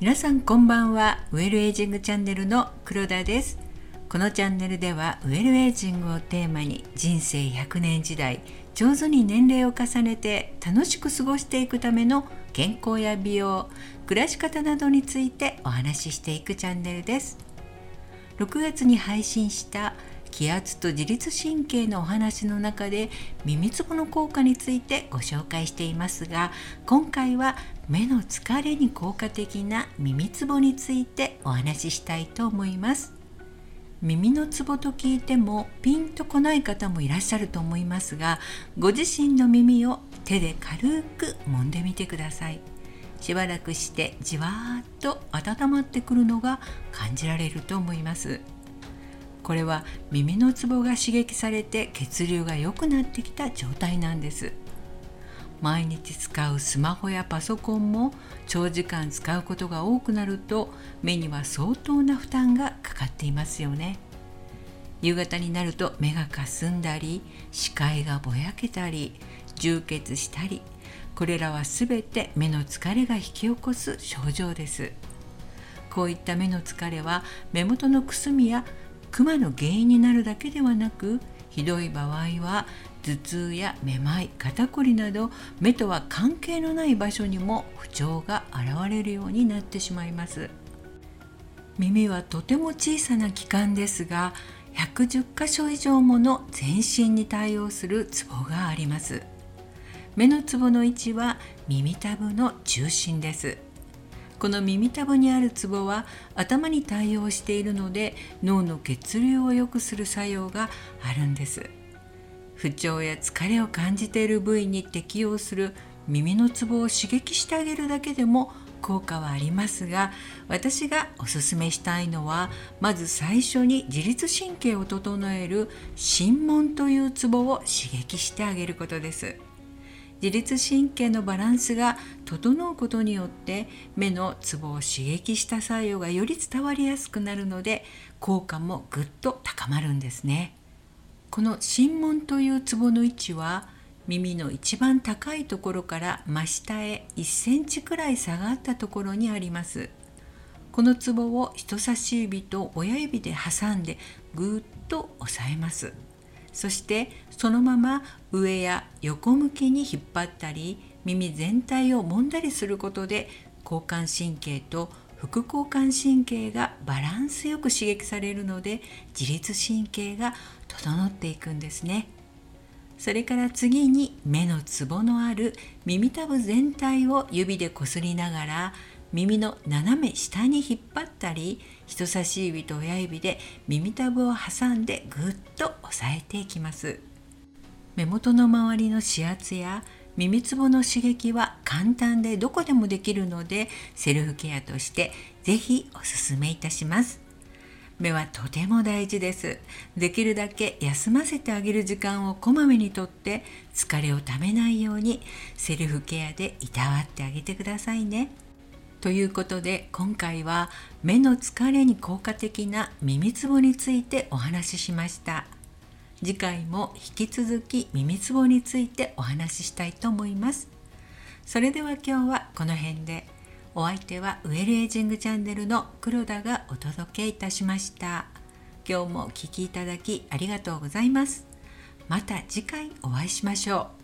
皆さんこんばんは。ウェルエイジングチャンネルの黒田です。このチャンネルではウェルエイジングをテーマに人生100年時代上手に年齢を重ねて楽しく過ごしていくための健康や美容暮らし方などについてお話ししていくチャンネルです。6月に配信した気圧と自律神経のお話の中で耳つぼの効果についてご紹介していますが今回は目の疲れに効果的な耳つぼについてお話ししたいと思います。耳のツボと聞いてもピンとこない方もいらっしゃると思いますがご自身の耳を手で軽く揉んでみてください。しばらくしてじわーっと温まってくるのが感じられると思います。これは耳のツボが刺激されて血流が良くなってきた状態なんです。毎日使うスマホやパソコンも長時間使うことが多くなると目には相当な負担がかかっていますよね。夕方になると目がかすんだり視界がぼやけたり充血したりこれらは全て目の疲れが引き起こす症状です。こういった目の疲れは目元のくすみやクマの原因になるだけではなくひどい場合は頭痛やめまい肩こりなど目とは関係のない場所にも不調が現れるようになってしまいます。耳はとても小さな器官ですが110箇所以上もの全身に対応するツボがあります。目のツボの位置は耳たぶの中心です。この耳たぶにあるツボは頭に対応しているので脳の血流を良くする作用があるんです不調や疲れを感じている部位に適用する耳のツボを刺激してあげるだけでも効果はありますが私がおすすめしたいのはまず最初に自律神経を整える心門というツボを刺激してあげることです。自律神経のバランスが整うことによって目のツボを刺激した作用がより伝わりやすくなるので効果もぐっと高まるんですね。この心門というツボの位置は耳の一番高いところから真下へ1センチくらい下がったところにあります。このツボを人差し指と親指で挟んでぐっと押さえます。そしてそのまま上や横向きに引っ張ったり耳全体を揉んだりすることで交感神経と副交感神経がバランスよく刺激されるので自律神経が整っていくんですね。それから次に目のツボのある耳たぶ全体を指でこすりながら耳の斜め下に引っ張ったり人差し指と親指で耳たぶを挟んでぐっと押さえていきます。目元の周りの指圧や耳つぼの刺激は簡単でどこでもできるのでセルフケアとして是非おすすめいたします。目はとても大事です。できるだけ休ませてあげる時間をこまめにとって疲れをためないようにセルフケアでいたわってあげてくださいね。ということで今回は目の疲れに効果的な耳つぼについてお話ししました。次回も引き続き耳つぼについてお話ししたいと思います。それでは今日はこの辺で。お相手はウェルエイジングチャンネルの黒田がお届けいたしました。今日もお聴きいただきありがとうございます。また次回お会いしましょう。